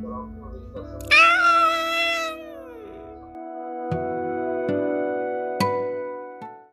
coloca alguma legislação. Ah,